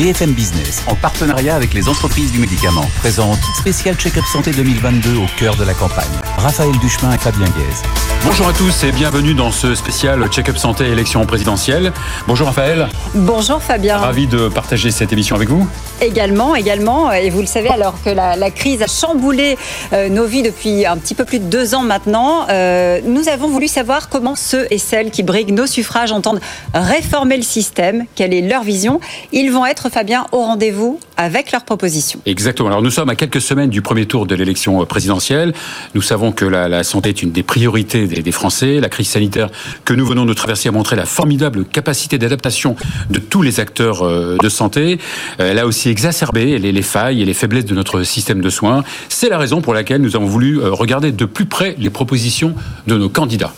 BFM Business, en partenariat avec les entreprises du médicament, présente Spécial Check-up Santé 2022 au cœur de la campagne. Raphaël Duchemin et Fabien Guez. Bonjour à tous et bienvenue dans ce spécial Check-up Santé élection présidentielle. Bonjour Raphaël. Bonjour Fabien. Ravi de partager cette émission avec vous. Également, également. Et vous le savez, alors que la, crise a chamboulé euh, nos vies depuis un petit peu plus de deux ans maintenant, euh, nous avons voulu savoir comment ceux et celles qui briguent nos suffrages entendent réformer le système, quelle est leur vision? Ils vont être, Fabien, au rendez-vous avec leurs propositions. Exactement. Alors nous sommes à quelques semaines du premier tour de l'élection présidentielle. Nous savons que la, santé est une des priorités des, Français. La crise sanitaire que nous venons de traverser a montré la formidable capacité d'adaptation de tous les acteurs euh, de santé. Elle a aussi exacerbé les, les failles et les faiblesses de notre système de soins. C'est la raison pour laquelle nous avons voulu euh, regarder de plus près les propositions de nos candidats.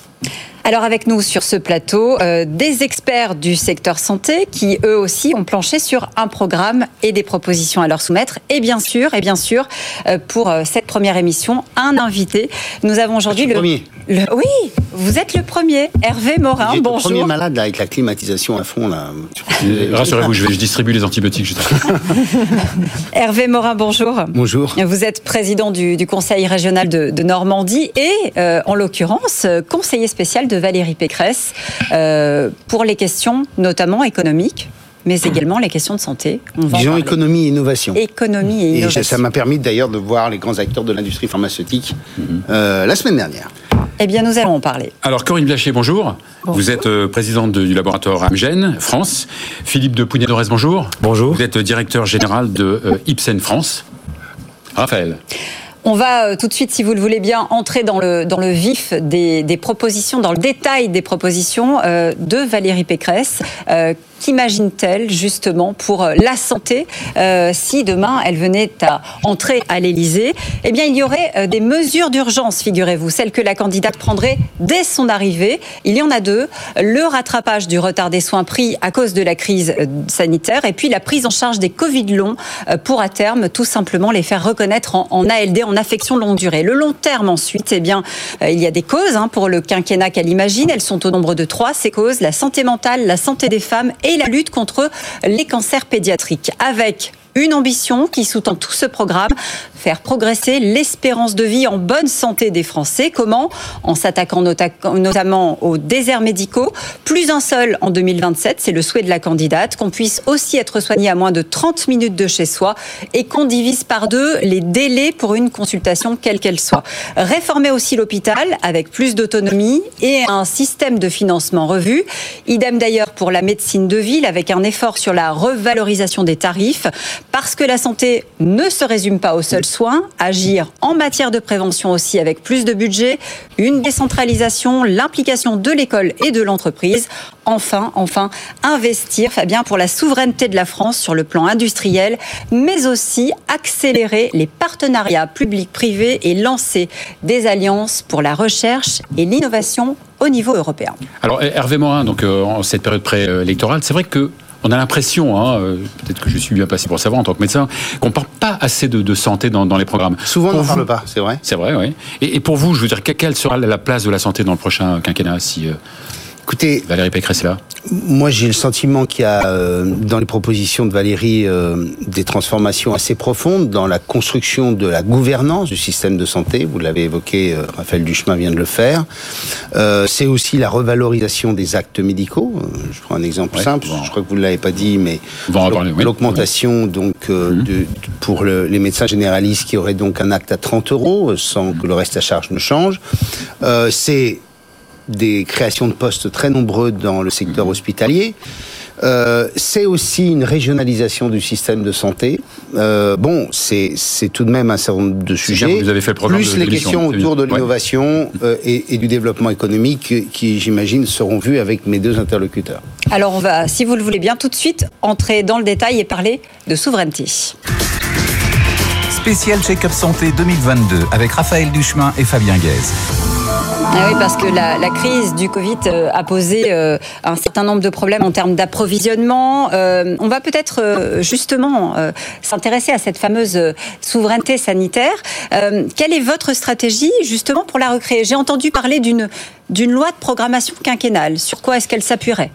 Alors avec nous sur ce plateau, euh, des experts du secteur santé qui eux aussi ont planché sur un programme et des propositions à leur soumettre. Et bien sûr, et bien sûr, euh, pour euh, cette première émission, un invité. Nous avons aujourd'hui le, premier? Oui, vous êtes le premier, Hervé Morin. bonjour. Le premier malade là, avec la climatisation à fond là. Rassurez-vous, je, je, distribue les antibiotiques Hervé Morin, bonjour. Bonjour. Vous êtes président du, Conseil régional de, Normandie et, en l'occurrence, conseiller spécial de Valérie Pécresse euh, pour les questions notamment économiques mais également les questions de santé. Disons économie et innovation. Économie et innovation. Et ça m'a permis d'ailleurs de voir les grands acteurs de l'industrie pharmaceutique euh, la semaine dernière. Eh bien, nous allons en parler. Alors, Corinne Blaché, bonjour. Vous êtes euh, présidente du laboratoire Amgen France. Philippe de Pougnay-Dorès, bonjour. Bonjour. Vous êtes directeur général de Ipsen France. Raphaël. On va euh, tout de suite, si vous le voulez bien, entrer dans le, dans le vif des, propositions, dans le détail des propositions euh, de Valérie Pécresse. Euh, qu'imagine-t-elle justement pour la santé si demain elle venait à entrer à l'Élysée? Eh bien, il y aurait des mesures d'urgence, figurez-vous, celles que la candidate prendrait dès son arrivée. Il y en a deux le rattrapage du retard des soins pris à cause de la crise sanitaire et puis la prise en charge des Covid longs pour à terme tout simplement les faire reconnaître en, ALD, en affection longue durée. Le long terme ensuite, eh bien, euh, il y a des causes hein, pour le quinquennat qu'elle imagine. Elles sont au nombre de trois. Ces causes la santé mentale, la santé des femmes et la lutte contre les cancers pédiatriques. Avec une ambition qui sous-tend tout ce programme, faire progresser l'espérance de vie en bonne santé des Français. Comment? En s'attaquant notamment aux déserts médicaux. Plus un seul en 2027, c'est le souhait de la candidate, qu'on puisse aussi être soigné à moins de 30 minutes de chez soi et qu'on divise par deux les délais pour une consultation quelle qu'elle soit. Réformer aussi l'hôpital avec plus d'autonomie et un système de financement revu. Idem d'ailleurs pour la médecine de ville avec un effort sur la revalorisation des tarifs parce que la santé ne se résume pas aux seuls soins, agir en matière de prévention aussi avec plus de budget, une décentralisation, l'implication de l'école et de l'entreprise. Enfin, enfin, investir, Fabien, pour la souveraineté de la France sur le plan industriel, mais aussi accélérer les partenariats publics-privés et lancer des alliances pour la recherche et l'innovation au niveau européen. Alors Hervé Morin, donc euh, en cette période préélectorale, c'est vrai que on a l'impression, hein, euh, peut-être que je suis bien passé pour savoir en tant que médecin, qu'on ne parle pas assez de, santé dans, les programmes. Souvent, on n'en parle pas, c'est vrai. C'est vrai, oui. Et, pour vous, je veux dire, quelle sera la place de la santé dans le prochain quinquennat si euh, Écoutez, Valérie Pécresse est là moi, j'ai le sentiment qu'il y a euh, dans les propositions de Valérie euh, des transformations assez profondes dans la construction de la gouvernance du système de santé. Vous l'avez évoqué, euh, Raphaël Duchemin vient de le faire. c'est aussi la revalorisation des actes médicaux. Je prends un exemple simple. Je crois que vous ne l'avez pas dit, mais l'augmentation donc mhm. de, pour les médecins généralistes qui auraient donc un acte à 30 euros sans que le reste à charge ne change. c'est des créations de postes très nombreux dans le secteur hospitalier. Euh, c'est aussi une régionalisation du système de santé. Euh, bon, c'est tout de même un certain nombre de sujets. vous avez fait le plus les questions autour de l'innovation euh, et, et, du développement économique qui, j'imagine, seront vues avec mes deux interlocuteurs. Alors, on va, si vous le voulez bien, tout de suite entrer dans le détail et parler de souveraineté. Spécial Check-up Santé 2022 avec Raphaël Duchemin et Fabien Guèze. Ah oui, parce que la, crise du Covid euh, a posé euh, un certain nombre de problèmes en termes d'approvisionnement. Euh, on va peut-être justement s'intéresser à cette fameuse souveraineté sanitaire. quelle est votre stratégie justement pour la recréer? J'ai entendu parler d'une loi de programmation quinquennale. Sur quoi est-ce qu'elle s'appuierait?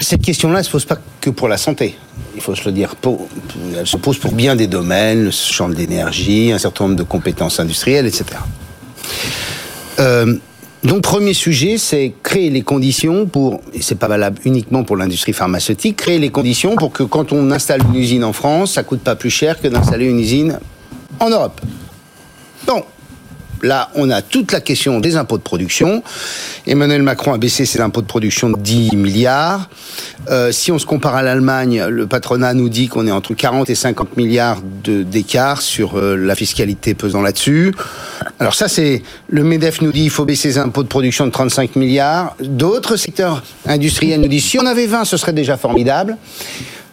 Cette question-là ne se pose pas que pour la santé. Il faut se le dire. elle se pose pour bien des domaines, le champ de l'énergie, un certain nombre de compétences industrielles, etc. Euh, donc, premier sujet, c'est créer les conditions pour, et c'est pas valable uniquement pour l'industrie pharmaceutique, créer les conditions pour que quand on installe une usine en France, ça coûte pas plus cher que d'installer une usine en Europe. Bon, Là, on a toute la question des impôts de production. Emmanuel Macron a baissé ses impôts de production de 10 milliards. Euh, si on se compare à l'Allemagne, le patronat nous dit qu'on est entre 40 et 50 milliards d'écart sur euh, la fiscalité pesant là-dessus. Alors ça, c'est le Medef nous dit qu'il faut baisser ses impôts de production de 35 milliards. D'autres secteurs industriels nous disent si on avait 20, ce serait déjà formidable.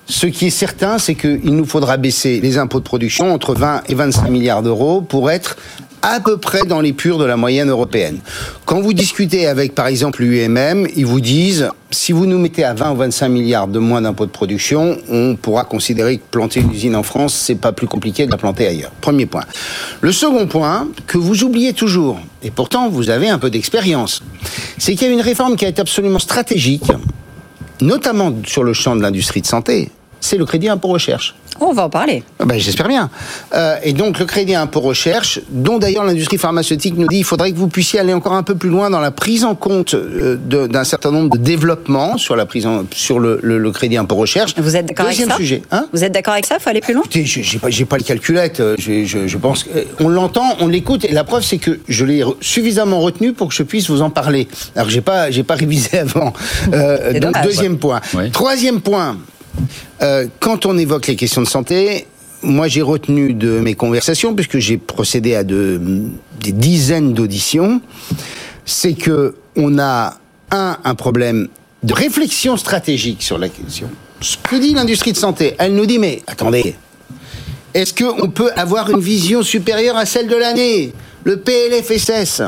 Ce qui est certain, c'est qu'il nous faudra baisser les impôts de production entre 20 et 25 milliards d'euros pour être à peu près dans les purs de la moyenne européenne. Quand vous discutez avec, par exemple, l'UMM, ils vous disent, si vous nous mettez à 20 ou 25 milliards de moins d'impôts de production, on pourra considérer que planter une usine en France, c'est pas plus compliqué que la planter ailleurs. Premier point. Le second point, que vous oubliez toujours, et pourtant vous avez un peu d'expérience, c'est qu'il y a une réforme qui a été absolument stratégique, notamment sur le champ de l'industrie de santé, c'est le crédit impôt recherche. On va en parler. Ah ben, J'espère bien. Euh, et donc le crédit impôt recherche, dont d'ailleurs l'industrie pharmaceutique nous dit qu'il faudrait que vous puissiez aller encore un peu plus loin dans la prise en compte euh, d'un certain nombre de développements sur la prise en, sur le, le, crédit impôt recherche. Vous êtes d'accord avec ça sujet. Hein vous êtes d'accord avec ça Il faut aller plus loin Écoutez, j'ai pas, pas les calculettes. Euh, je, je, je pense on l'entend, on l'écoute, et la preuve c'est que je l'ai suffisamment retenu pour que je puisse vous en parler. Alors j'ai pas, j'ai pas révisé avant. Euh, donc deuxième point. Troisième point. Euh, quand on évoque les questions de santé, moi j'ai retenu de mes conversations, puisque j'ai procédé à de, des dizaines d'auditions, c'est que on a un, un problème de réflexion stratégique sur la question. Ce que dit l'industrie de santé, elle nous dit mais attendez, est-ce qu'on peut avoir une vision supérieure à celle de l'année? Le PLFSS,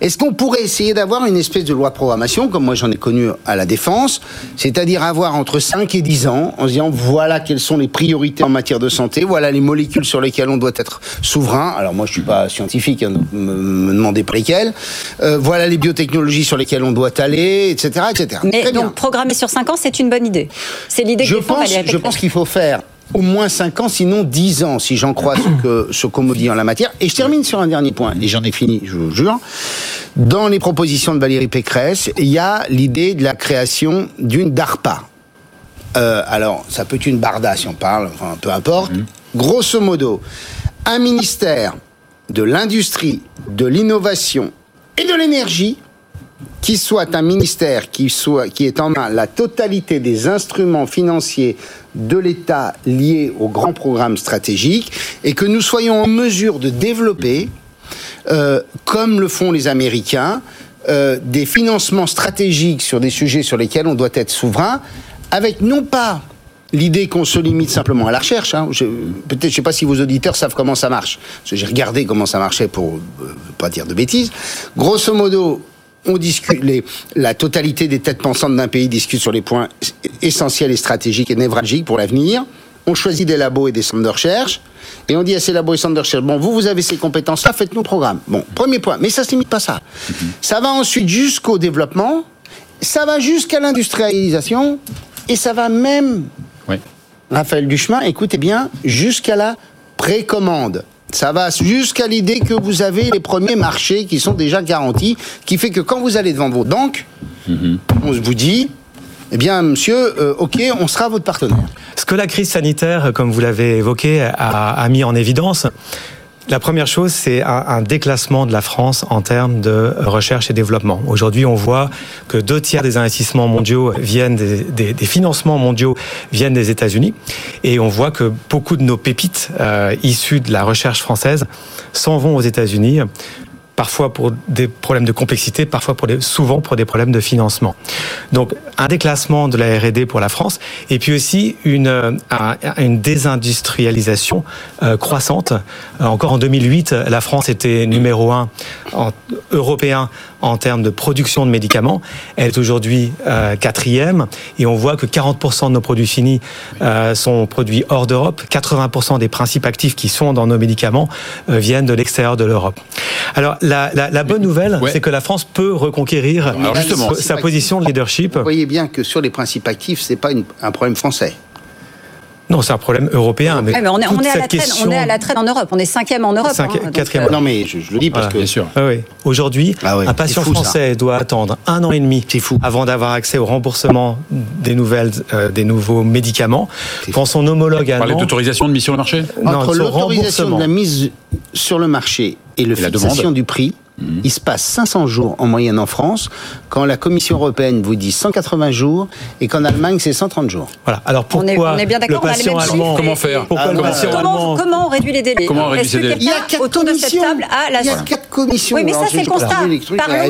est-ce qu'on pourrait essayer d'avoir une espèce de loi de programmation, comme moi j'en ai connu à la Défense, c'est-à-dire avoir entre 5 et 10 ans, en se disant voilà quelles sont les priorités en matière de santé, voilà les molécules sur lesquelles on doit être souverain. Alors moi je suis pas scientifique, hein, me, me demandez pas lesquelles. Euh, voilà les biotechnologies sur lesquelles on doit aller, etc. etc. Mais donc programmer sur 5 ans, c'est une bonne idée. C'est l'idée que je pense, Je pense qu'il faut faire au moins 5 ans, sinon 10 ans, si j'en crois ce que ce qu'on me dit en la matière. Et je termine sur un dernier point, et j'en ai fini, je vous jure. Dans les propositions de Valérie Pécresse, il y a l'idée de la création d'une DARPA. Euh, alors, ça peut être une barda si on parle, enfin, peu importe. Mmh. Grosso modo, un ministère de l'industrie, de l'innovation et de l'énergie qui soit un ministère qui, soit, qui est en main la totalité des instruments financiers de l'État liés aux grands programmes stratégiques et que nous soyons en mesure de développer, euh, comme le font les Américains, euh, des financements stratégiques sur des sujets sur lesquels on doit être souverain, avec non pas l'idée qu'on se limite simplement à la recherche. Hein. Peut-être, je ne sais pas si vos auditeurs savent comment ça marche. J'ai regardé comment ça marchait pour euh, pas dire de bêtises. Grosso modo, on discute les, la totalité des têtes pensantes d'un pays discute sur les points essentiels et stratégiques et névralgiques pour l'avenir. On choisit des labos et des centres de recherche. Et on dit à ces labos et centres de recherche, bon, vous, vous avez ces compétences-là, faites nos programmes. Bon, premier point. Mais ça ne se limite pas à ça. Ça va ensuite jusqu'au développement, ça va jusqu'à l'industrialisation, et ça va même, Raphaël Duchemin, écoutez bien, jusqu'à la précommande. Ça va jusqu'à l'idée que vous avez les premiers marchés qui sont déjà garantis, qui fait que quand vous allez devant vos banques, mhm. on vous dit, eh bien, monsieur, euh, ok, on sera votre partenaire. Ce que la crise sanitaire, comme vous l'avez évoqué, a, mis en évidence, la première chose, c'est un, déclassement de la France en termes de recherche et développement. Aujourd'hui, on voit que deux tiers des investissements mondiaux viennent des, financements mondiaux viennent des États-Unis, et on voit que beaucoup de nos pépites euh, issues de la recherche française s'en vont aux États-Unis parfois pour des problèmes de complexité, parfois pour des, souvent pour des problèmes de financement. Donc un déclassement de la R&D pour la France, et puis aussi une, euh, une désindustrialisation euh, croissante. Euh, encore en 2008, la France était numéro un en, européen en termes de production de médicaments. Elle est aujourd'hui quatrième, et on voit que 40% de nos produits finis sont produits hors d'Europe. 80% des principes actifs qui sont dans nos médicaments viennent de l'extérieur de l'Europe. Alors la, la, la bonne nouvelle, Ouais. c'est que la France peut reconquérir Alors, justement. sa position de leadership. Vous voyez bien que sur les principes actifs, c'est pas une- un problème français. Non, c'est un problème européen. Mais, Ouais, mais on est, on toute est à la traîne, question- on est à la traîne en Europe. On est cinquième en Europe. Cinqui- hein, donc, quatrième. euh, Non, mais je, je le dis parce Voilà, que Bien sûr. Ah oui. Aujourd'hui, Ah ouais, un patient ça. français doit attendre un an et demi fou. avant d'avoir accès au remboursement des nouvelles, euh, des nouveaux médicaments. Quand son homologue Parler allemand, d'autorisation de mise sur le marché non, entre l'autorisation de la mise sur le marché et le Et la fixation du prix, il se passe 500 jours en moyenne en France, quand la Commission européenne vous dit 180 jours et qu'en Allemagne c'est 130 jours. Voilà. Alors On est- pourquoi on est bien d'accord, le patient mêmes allemand chiffres. Comment faire Pourquoi Ah, le voilà. patient Comment, allemand comment on réduit les délais Comment on réduit Il y a quatre autour de cette commissions. table a la Il y a quatre commissions. Oui, mais ça, c'est le constat. Parlons il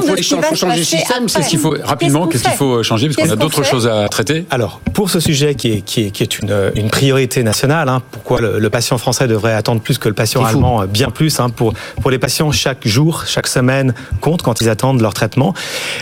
faut de ce qui va changer le système. Qu'est-ce qu'il faut rapidement Qu'est-ce qu'il faut changer Parce qu'on a d'autres choses à traiter. Alors, pour ce sujet qui est, qui est, qui est une, une priorité nationale, hein, pourquoi le, le patient français devrait attendre plus que le patient allemand, bien plus, hein, pour, pour les patients, chaque jour, chaque semaine compte quand ils attendent leur traitement.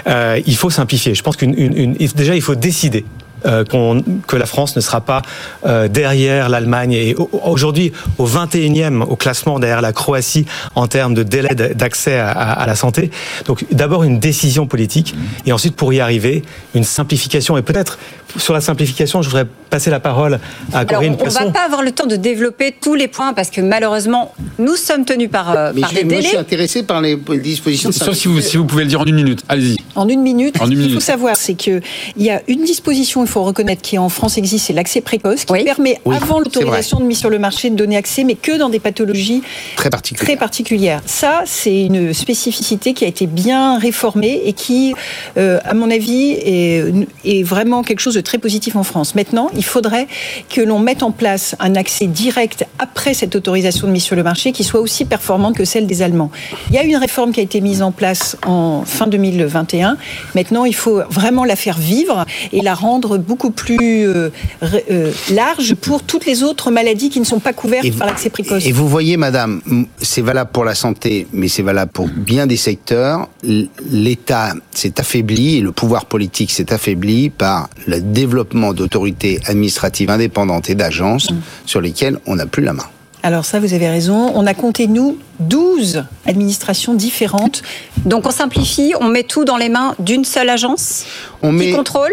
Euh, il faut simplifier. Je pense qu'une une, déjà, il faut décider. euh, qu'on- que la France ne sera pas euh, derrière l'Allemagne et au- aujourd'hui au 21e au classement derrière la Croatie en termes de délai d'accès à la santé. Donc d'abord une décision politique et ensuite pour y arriver une simplification et peut-être sur la simplification je voudrais passer la parole à Alors, Corinne on ne va pas avoir le temps de développer tous les points parce que malheureusement, nous sommes tenus par, euh, Mais par je, des moi, je suis délais. intéressé par les dispositions. de Sauf si vous, si vous pouvez le dire en une minute. Allez-y. En une minute, En une ce qu'il minute. faut savoir, c'est qu'il y a une disposition, il faut reconnaître, qui en France existe, c'est l'accès précoce, qui Oui. permet, Oui, avant l'autorisation de mise sur le marché, de donner accès, mais que dans des pathologies très particulières. Ça, c'est une spécificité qui a été bien réformée et qui, euh, à mon avis, est, est vraiment quelque chose de très positif en France. Maintenant, il faudrait que l'on mette en place un accès direct après cette autorisation de mise sur le marché qui soit aussi performante que celle des Allemands. Il y a une réforme qui a été mise en place en fin 2021. Maintenant, il faut vraiment la faire vivre et la rendre beaucoup plus euh, euh, large pour toutes les autres maladies qui ne sont pas couvertes Et par l'accès précoce. Et vous voyez, madame, c'est valable pour la santé, mais c'est valable pour bien des secteurs. L'État s'est affaibli et le pouvoir politique s'est affaibli par le développement d'autorités administratives indépendantes et d'agences sur lesquelles on n'a plus la main. Alors ça, vous avez raison. On a compté, nous, 12 administrations différentes. Donc on simplifie, on met tout dans les mains d'une seule agence On qui met, contrôle?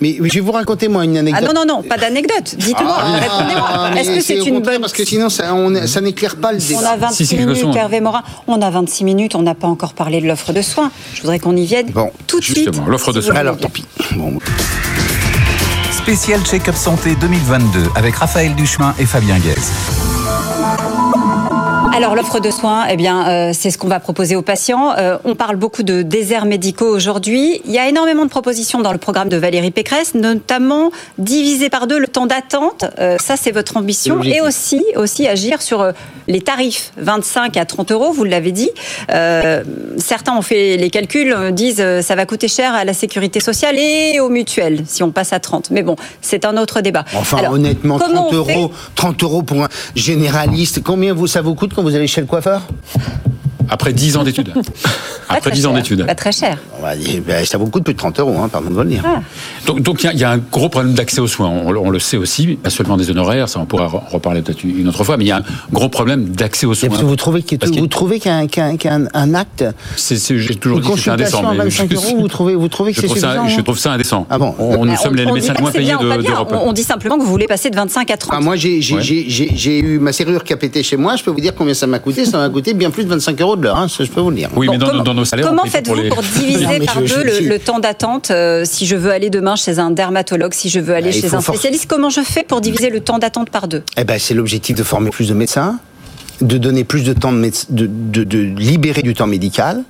mais je vais vous raconter moi une Ah anecdote. non, non, non, pas d'anecdote. Dites-moi, Ah, répondez-moi. mais Est-ce que c'est une bonne... Parce que sinon, ça, on- ça n'éclaire pas le On débat. a 26 Si, si, quelque minutes. Hervé Morin. On a 26 minutes, on n'a pas encore parlé de l'offre de soins. Je voudrais qu'on y vienne Bon, tout de suite. justement, l'offre de soins. Alors, tant pis. Bon, Spécial Check-up Santé 2022 avec Raphaël Duchemin et Fabien Guez. Alors l'offre de soins, eh bien, euh, c'est ce qu'on va proposer aux patients. Euh, on parle beaucoup de déserts médicaux aujourd'hui. Il y a énormément de propositions dans le programme de Valérie Pécresse, notamment diviser par deux le temps d'attente. Euh, ça, c'est votre ambition. Et aussi, aussi agir sur les tarifs, 25 à 30 euros, vous l'avez dit. Certains ont fait les calculs, disent ça va coûter cher à la sécurité sociale et aux mutuelles si on passe à 30. Mais bon, c'est un autre débat. Enfin, Alors, honnêtement, comment 30 on fait euros, 30 euros pour un généraliste, combien vous, ça vous coûte quand vous allez chez le coiffeur? Après 10 ans d'études. Après très 10 ans d'études. Pas très cher. On va dire, ben, Ça vous coûte plus de 30 euros, hein, pardon de le dire. Ah. Donc, donc il y a- il y, a un gros problème d'accès aux soins. On, le- on le sait aussi, pas seulement des honoraires, ça on pourra en reparler peut-être une autre fois, mais il y a un gros problème d'accès aux soins. parce que vous trouvez qu'il un acte, C'est- c'est- J'ai toujours dit que c'était indécent. mais 25 je- euros, vous trouvez, vous trouvez que je c'est suffisant ça, je hein trouve ça indécent. Ah bon on, nous Ah, sommes les, on médecins moins c'est payés de- d'Europe. On, on dit simplement que vous voulez passer de 25 à 30. Ah, moi, j'ai eu ma serrure qui a pété chez moi. Je peux vous dire combien ça m'a coûté. Ça m'a coûté bien plus de 25 euros de l'heure. hein, ça, je peux vous le dire. Oui, Bon, mais dans, comment- dans nos salaires, on Comment faites-vous les- pour diviser Non, par je- deux je- le, je- le temps d'attente euh, si je veux aller demain chez un dermatologue, si je veux aller Ah, il chez un for- spécialiste Comment je fais pour diviser le temps d'attente par deux? Eh ben, c'est l'objectif de former plus de médecins, de donner plus de temps de, médec- de, de, de libérer du temps médical.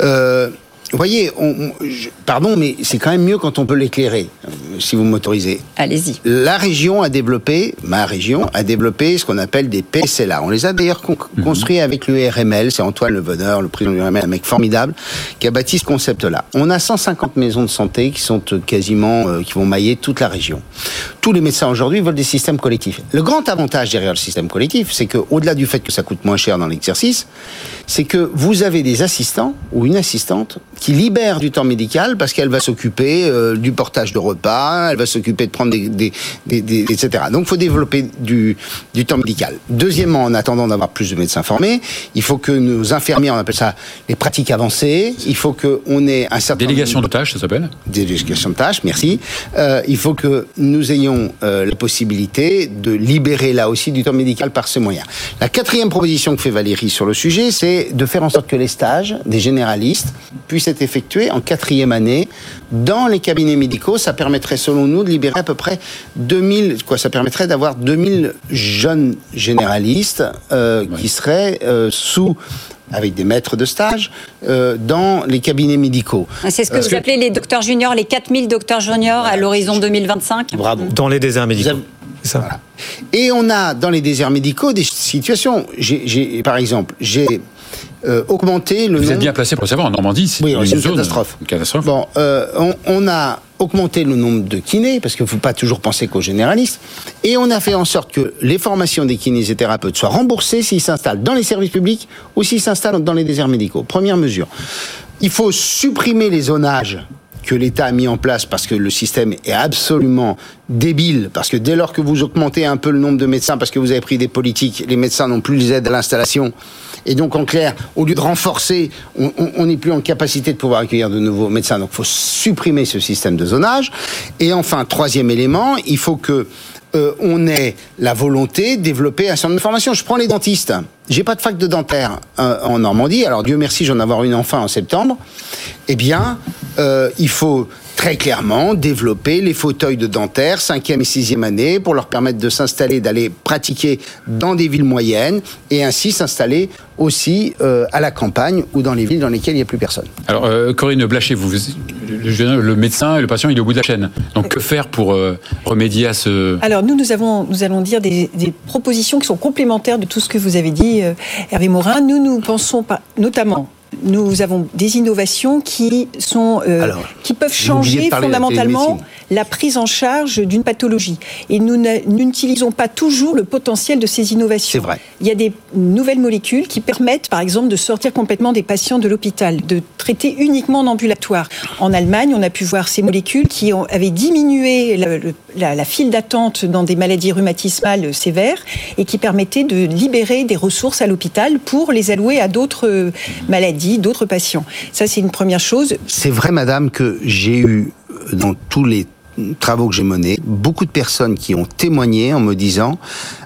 Euh, vous voyez, on- on- je- pardon, mais c'est quand même mieux quand on peut l'éclairer, si vous m'autorisez. Allez-y. La région a développé, ma région a développé ce qu'on appelle des PSLA. On les a d'ailleurs con- construits avec l'URML. C'est Antoine Le Bonheur, le président de l'URML, un mec formidable, qui a bâti ce concept-là. On a 150 maisons de santé qui sont euh, quasiment, euh, qui vont mailler toute la région. Tous les médecins aujourd'hui veulent des systèmes collectifs. Le grand avantage derrière le système collectif, c'est que, au-delà du fait que ça coûte moins cher dans l'exercice, c'est que vous avez des assistants ou une assistante qui libère du temps médical parce qu'elle va s'occuper euh, du portage de repas, elle va s'occuper de prendre des, des, des, des etc. Donc, il faut développer du, du temps médical. Deuxièmement, en attendant d'avoir plus de médecins formés, il faut que nos infirmiers, on appelle ça les pratiques avancées, il faut qu'on ait un certain délégation de tâches, ça s'appelle délégation de tâches, merci. Euh, il faut que nous ayons euh, la possibilité de libérer là aussi du temps médical par ce moyen. La quatrième proposition que fait Valérie sur le sujet, c'est de faire en sorte que les stages des généralistes puissent être effectués en quatrième année dans les cabinets médicaux. Ça permettrait, selon nous, de libérer à peu près 2000, quoi, ça permettrait d'avoir 2000 jeunes généralistes euh, qui seraient euh, sous avec des maîtres de stage euh, dans les cabinets médicaux. C'est ce que vous appelez les docteurs juniors, les 4000 docteurs juniors à l'horizon 2025 Bravo. Dans les déserts médicaux. Vous avez- C'est ça. Voilà. Et on a dans les déserts médicaux des situations. Par exemple, j'ai euh, augmenté le Vous nombre. êtes bien placé pour le savoir. En Normandie, c'est Oui, une zone- catastrophe. Une catastrophe. Bon, euh, on, on a augmenté le nombre de kinés, parce qu'il ne faut pas toujours penser qu'aux généralistes, et on a fait en sorte que les formations des kinésithérapeutes soient remboursées s'ils s'installent dans les services publics ou s'ils s'installent dans les déserts médicaux. Première mesure. Il faut supprimer les zonages que l'État a mis en place parce que le système est absolument débile, parce que dès lors que vous augmentez un peu le nombre de médecins parce que vous avez pris des politiques, les médecins n'ont plus les aides à l'installation. Et donc, en clair, au lieu de renforcer, on- n'est plus en capacité de pouvoir accueillir de nouveaux médecins. Donc, il faut supprimer ce système de zonage. Et enfin, troisième élément, il faut que euh, on ait la volonté de développer un certain nombre de formations. Je prends les dentistes. J'ai pas de fac de dentaire euh, en Normandie. Alors Dieu merci, j'en avoir une enfin en septembre. Eh bien, euh, il faut très clairement développer les fauteuils de dentaire cinquième et sixième année pour leur permettre de s'installer, d'aller pratiquer dans des villes moyennes et ainsi s'installer aussi euh, à la campagne ou dans les villes dans lesquelles il n'y a plus personne. Alors, euh, Corinne Blaché, vous, le, le médecin et le patient, il est au bout de la chaîne. Donc, que faire pour euh, remédier à ce... Alors nous, nous, avons, nous allons dire des, des propositions qui sont complémentaires de tout ce que vous avez dit, euh, Hervé Morin. Nous, nous pensons pas, notamment, nous avons des innovations qui sont, euh, Alors, qui peuvent changer fondamentalement. La prise en charge d'une pathologie. Et nous n'utilisons pas toujours le potentiel de ces innovations. C'est vrai. Il y a des nouvelles molécules qui permettent, par exemple, de sortir complètement des patients de l'hôpital, de traiter uniquement en ambulatoire. En Allemagne, on a pu voir ces molécules qui ont, avaient diminué la, la file d'attente dans des maladies rhumatismales sévères et qui permettaient de libérer des ressources à l'hôpital pour les allouer à d'autres euh, maladies, d'autres patients. Ça, c'est une première chose. C'est vrai, madame, que j'ai eu, dans tous les travaux que j'ai menés, beaucoup de personnes qui ont témoigné en me disant,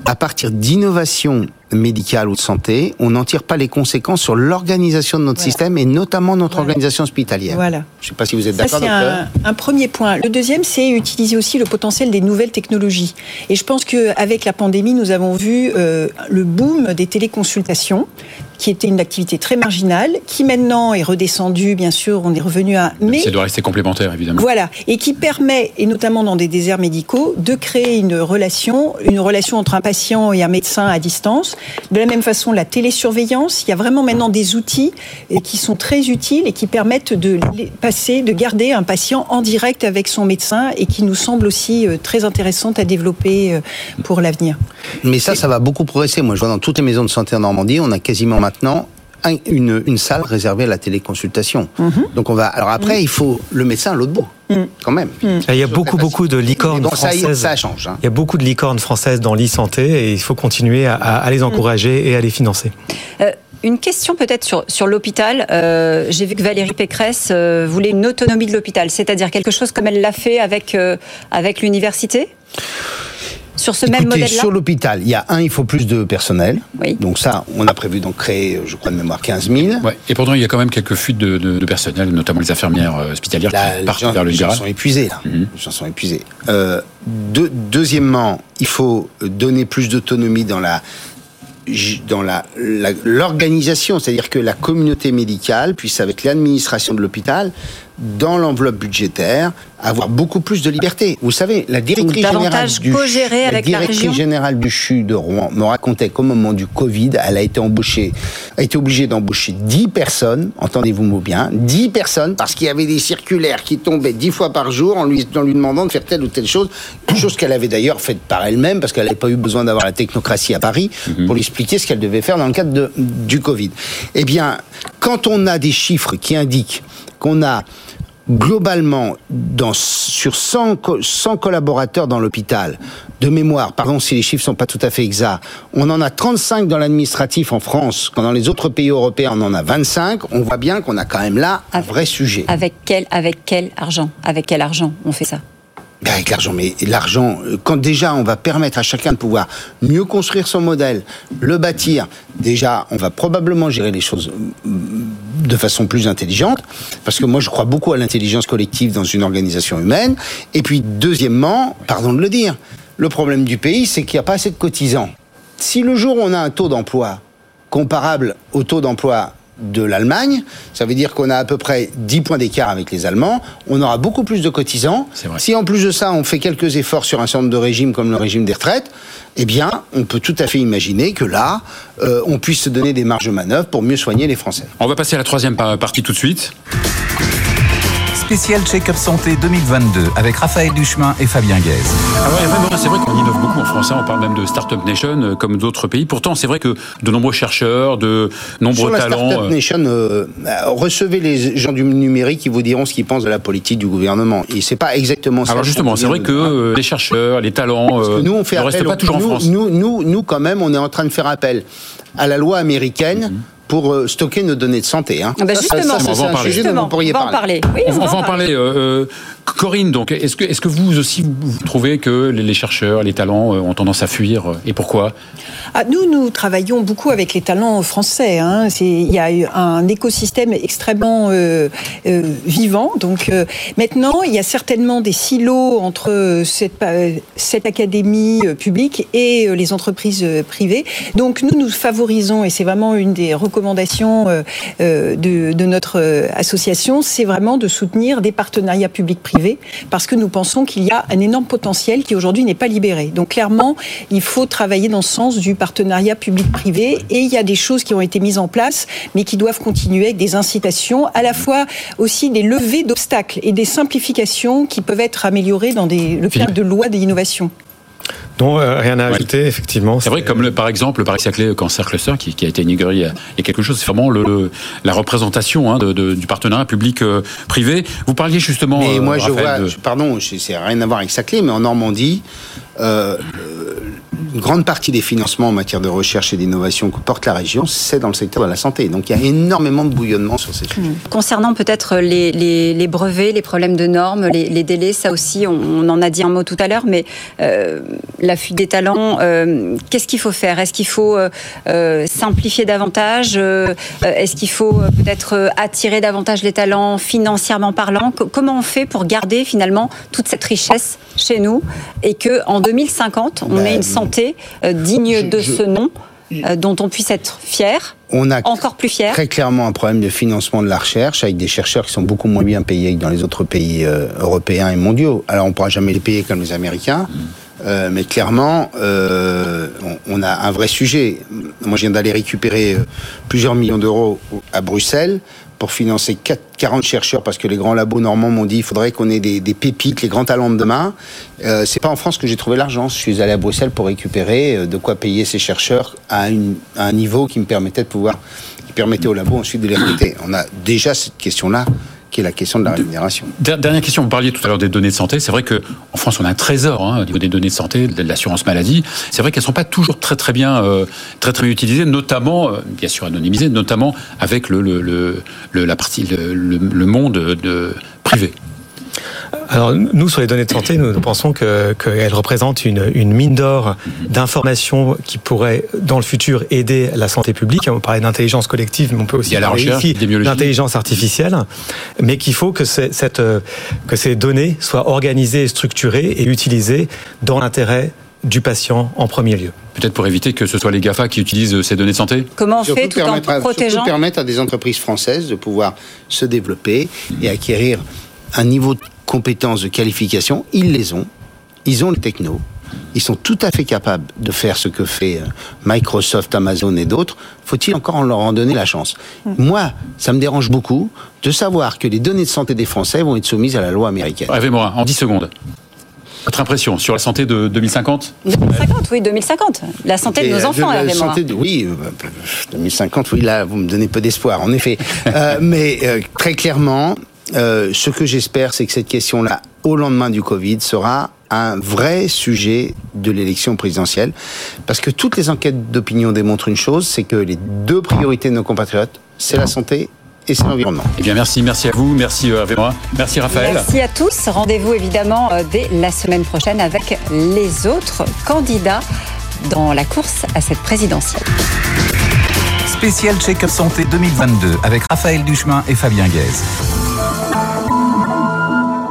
à partir d'innovations médicales ou de santé, on n'en tire pas les conséquences sur l'organisation de notre Voilà. système et notamment notre Voilà. organisation hospitalière. Voilà. Je ne sais pas si vous êtes d'accord, c'est un premier point. Le deuxième, c'est utiliser aussi le potentiel des nouvelles technologies. Et je pense qu'avec la pandémie, nous avons vu euh, le boom des téléconsultations, qui était une activité très marginale, qui maintenant est redescendue, bien sûr, on est revenu à... Mais Ça doit rester complémentaire, évidemment. voilà, et qui permet, et notamment dans des déserts médicaux, de créer une relation, une relation entre un patient et un médecin à distance. De la même façon, la télésurveillance, il y a vraiment maintenant des outils euh, qui sont très utiles et qui permettent de passer, de garder un patient en direct avec son médecin et qui nous semble aussi euh, très intéressante à développer euh, pour l'avenir. Mais ça, ça va beaucoup progresser. Moi, je vois dans toutes les maisons de santé en Normandie, on a quasiment maintenant un- une, une salle réservée à la téléconsultation. Donc on va. Alors après, il faut le médecin à l'autre bout, quand même. Il y a beaucoup, beaucoup de licornes ça, françaises. ça change. hein. Il y a beaucoup de licornes françaises dans l'e-santé et il faut continuer à, à les encourager et à les financer. Euh, une question peut-être sur, sur l'hôpital. Euh, J'ai vu que Valérie Pécresse euh, voulait une autonomie de l'hôpital, c'est-à-dire quelque chose comme elle l'a fait avec, euh, avec l'université? Sur ce même Écoutez, modèle-là sur l'hôpital, il y a un, il faut plus de personnel. Oui. Donc ça, on a prévu d'en créer, je crois de mémoire, 15 000. Ouais. Et pourtant, il y a quand même quelques fuites de, de- de personnel, notamment les infirmières euh, hospitalières Là, qui partent gens, vers le les gens sont épuisés, là. Mhm. Les gens sont épuisés. Euh, deux- deuxièmement, il faut donner plus d'autonomie dans la dans la- la- l'organisation, c'est-à-dire que la communauté médicale puisse, avec l'administration de l'hôpital, dans l'enveloppe budgétaire, avoir beaucoup plus de liberté. Vous savez, la directrice générale du la avec la directrice région. générale du CHU de Rouen me racontait qu'au moment du Covid, elle a été embauchée, a été obligée d'embaucher 10 personnes, entendez-vous bien, 10 personnes, parce qu'il y avait des circulaires qui tombaient 10 fois par jour en lui, en lui demandant de faire telle ou telle chose, chose qu'elle avait d'ailleurs faite par elle-même, parce qu'elle n'avait pas eu besoin d'avoir la technocratie à Paris pour lui expliquer ce qu'elle devait faire dans le cadre de- du Covid. Eh bien, quand on a des chiffres qui indiquent qu'on a globalement, dans, sur 100, 100 collaborateurs dans l'hôpital, de mémoire, pardon si les chiffres sont pas tout à fait exacts, on en a 35 dans l'administratif en France, quand dans les autres pays européens on en a 25, on voit bien qu'on a quand même là un vrai sujet. Avec quel, avec quel argent Avec quel argent on fait ça? Ben, avec l'argent, mais l'argent, euh, quand déjà on va permettre à chacun de pouvoir mieux construire son modèle, le bâtir, déjà on va probablement gérer les choses euh, de façon plus intelligente, parce que moi je crois beaucoup à l'intelligence collective dans une organisation humaine. Et puis deuxièmement, pardon de le dire, le problème du pays, c'est qu'il n'y a pas assez de cotisants. Si le jour on a un taux d'emploi comparable au taux d'emploi de l'Allemagne, ça veut dire qu'on a à peu près 10 points d'écart avec les Allemands, on aura beaucoup plus de cotisants. Si en plus de ça, on fait quelques efforts sur un certain nombre de régimes comme le régime des retraites, eh bien, on peut tout à fait imaginer que là, euh, on puisse se donner des marges de manœuvre pour mieux soigner les Français. On va passer à la troisième partie tout de suite spécial Check-up Santé 2022 avec Raphaël Duchemin et Fabien Guèze. Ah c'est vrai qu'on innove beaucoup en France. Hein. On parle même de Startup Nation euh, comme d'autres pays. Pourtant, c'est vrai que de nombreux chercheurs, de nombreux Sur talents. Startup euh, Nation, euh, recevez les gens du numérique qui vous diront ce qu'ils pensent de la politique du gouvernement. Et c'est pas exactement ça. Alors justement, c'est vrai que les chercheurs, les talents, nous on fait ne restent pas toujours nous, en France. Nous, nous, nous, quand même, on est en train de faire appel à la loi américaine. Mhm pour euh, stocker nos données de santé. Hein. Ah bah justement, ça, on va en parler. Justement, on va en parler. Oui, on, va en parler. Euh, euh, Corinne, donc, est-ce que, est-ce que vous aussi trouvez que les chercheurs, les talents ont tendance à fuir et pourquoi? Ah, Nous, nous travaillons beaucoup avec les talents français. Hein. il y a un écosystème extrêmement euh, euh, vivant. Donc euh, maintenant, il y a certainement des silos entre cette, cette académie publique et les entreprises privées. Donc nous, nous favorisons, et c'est vraiment une des recommandations de, de notre association, c'est vraiment de soutenir des partenariats publics-privés parce que nous pensons qu'il y a un énorme potentiel qui aujourd'hui n'est pas libéré. Donc clairement, il faut travailler dans ce sens du partenariat public-privé et il y a des choses qui ont été mises en place, mais qui doivent continuer avec des incitations, à la fois aussi des levées d'obstacles et des simplifications qui peuvent être améliorées dans des, le cadre de lois d'innovation. Non, euh, rien à ajouter, effectivement. C'est vrai, comme le, par exemple le Paris-Saclay Cancer Cluster qui, qui, a été inauguré il y a, quelque chose, c'est vraiment le, la représentation hein, de, de, du partenariat public-privé. Euh, Vous parliez justement. Mais moi, je vois, pardon, c'est rien à voir avec Saclay, mais en Normandie, euh, une grande partie des financements en matière de recherche et d'innovation que porte la région, c'est dans le secteur de la santé. Donc il y a énormément de bouillonnement sur ces sujets. Concernant peut-être les, les, les, brevets, les problèmes de normes, les, les délais, ça aussi, on, en a dit un mot tout à l'heure, mais euh, la fuite des talents, euh, qu'est-ce qu'il faut faire? Est-ce qu'il faut euh, simplifier davantage? Est-ce qu'il faut peut-être attirer davantage les talents financièrement parlant? Comment on fait pour garder finalement toute cette richesse chez nous et que en 2050, on ait une santé euh, digne de ce nom euh, dont on puisse être fier, on a encore plus fier. Très clairement un problème de financement de la recherche avec des chercheurs qui sont beaucoup moins bien payés que dans les autres pays euh, européens et mondiaux. Alors on ne pourra jamais les payer comme les Américains. mais clairement, on, a un vrai sujet. Moi, je viens d'aller récupérer plusieurs millions d'euros à Bruxelles pour financer 40 chercheurs parce que les grands labos normands m'ont dit il faudrait qu'on ait des, pépites, les grands talents de demain. Euh, c'est pas en France que j'ai trouvé l'argent. Je suis allé à Bruxelles pour récupérer euh, de quoi payer ces chercheurs à, à un niveau qui me permettait de pouvoir, qui permettait aux labos ensuite de les recruter. On a déjà cette question-là qui est la question de la rémunération. Dernière question, vous parliez tout à l'heure des données de santé. C'est vrai qu'en France, on a un trésor hein, au niveau des données de santé, de l'assurance maladie. C'est vrai qu'elles ne sont pas toujours très très bien, euh, très très bien utilisées, notamment, euh, bien sûr anonymisées, notamment avec le, le, le la partie, le, monde de, privé. Alors nous, sur les données de santé, nous pensons qu'elles que représentent une, une mine d'or d'informations qui pourraient, dans le futur, aider la santé publique. On parlait d'intelligence collective, mais on peut aussi parler ici d'intelligence artificielle. Mais qu'il faut que, cette, que ces données soient organisées, structurées et utilisées dans l'intérêt du patient en premier lieu. Peut-être pour éviter que ce soit les GAFA qui utilisent ces données de santé Comment on fait tout en protégeant permettre à des entreprises françaises de pouvoir se développer et acquérir un niveau de compétences, de qualification, ils les ont. Ils ont le techno. Ils sont tout à fait capables de faire ce que fait euh, Microsoft, Amazon et d'autres. Faut-il encore leur en donner la chance? Hmm. Moi, ça me dérange beaucoup de savoir que les données de santé des Français vont être soumises à la loi américaine. Rêvez-moi, en 10 secondes. Votre impression sur la santé de 2050 2050, oui, 2050. La santé de nos enfants, la santé de, Oui, 2050, oui, là, vous me donnez peu d'espoir, en effet. Euh, mais euh, très clairement, euh, ce que j'espère, c'est que cette question-là, au lendemain du Covid, sera un vrai sujet de l'élection présidentielle. Parce que toutes les enquêtes d'opinion démontrent une chose, c'est que les deux priorités de nos compatriotes, c'est la santé et c'est l'environnement. Eh bien, merci, merci à vous, merci euh, Hervé merci Raphaël. Merci à tous. Rendez-vous évidemment euh, dès la semaine prochaine avec les autres candidats dans la course à cette présidentielle. Spécial Check-up Santé 2022 avec Raphaël Duchemin et Fabien Guèze.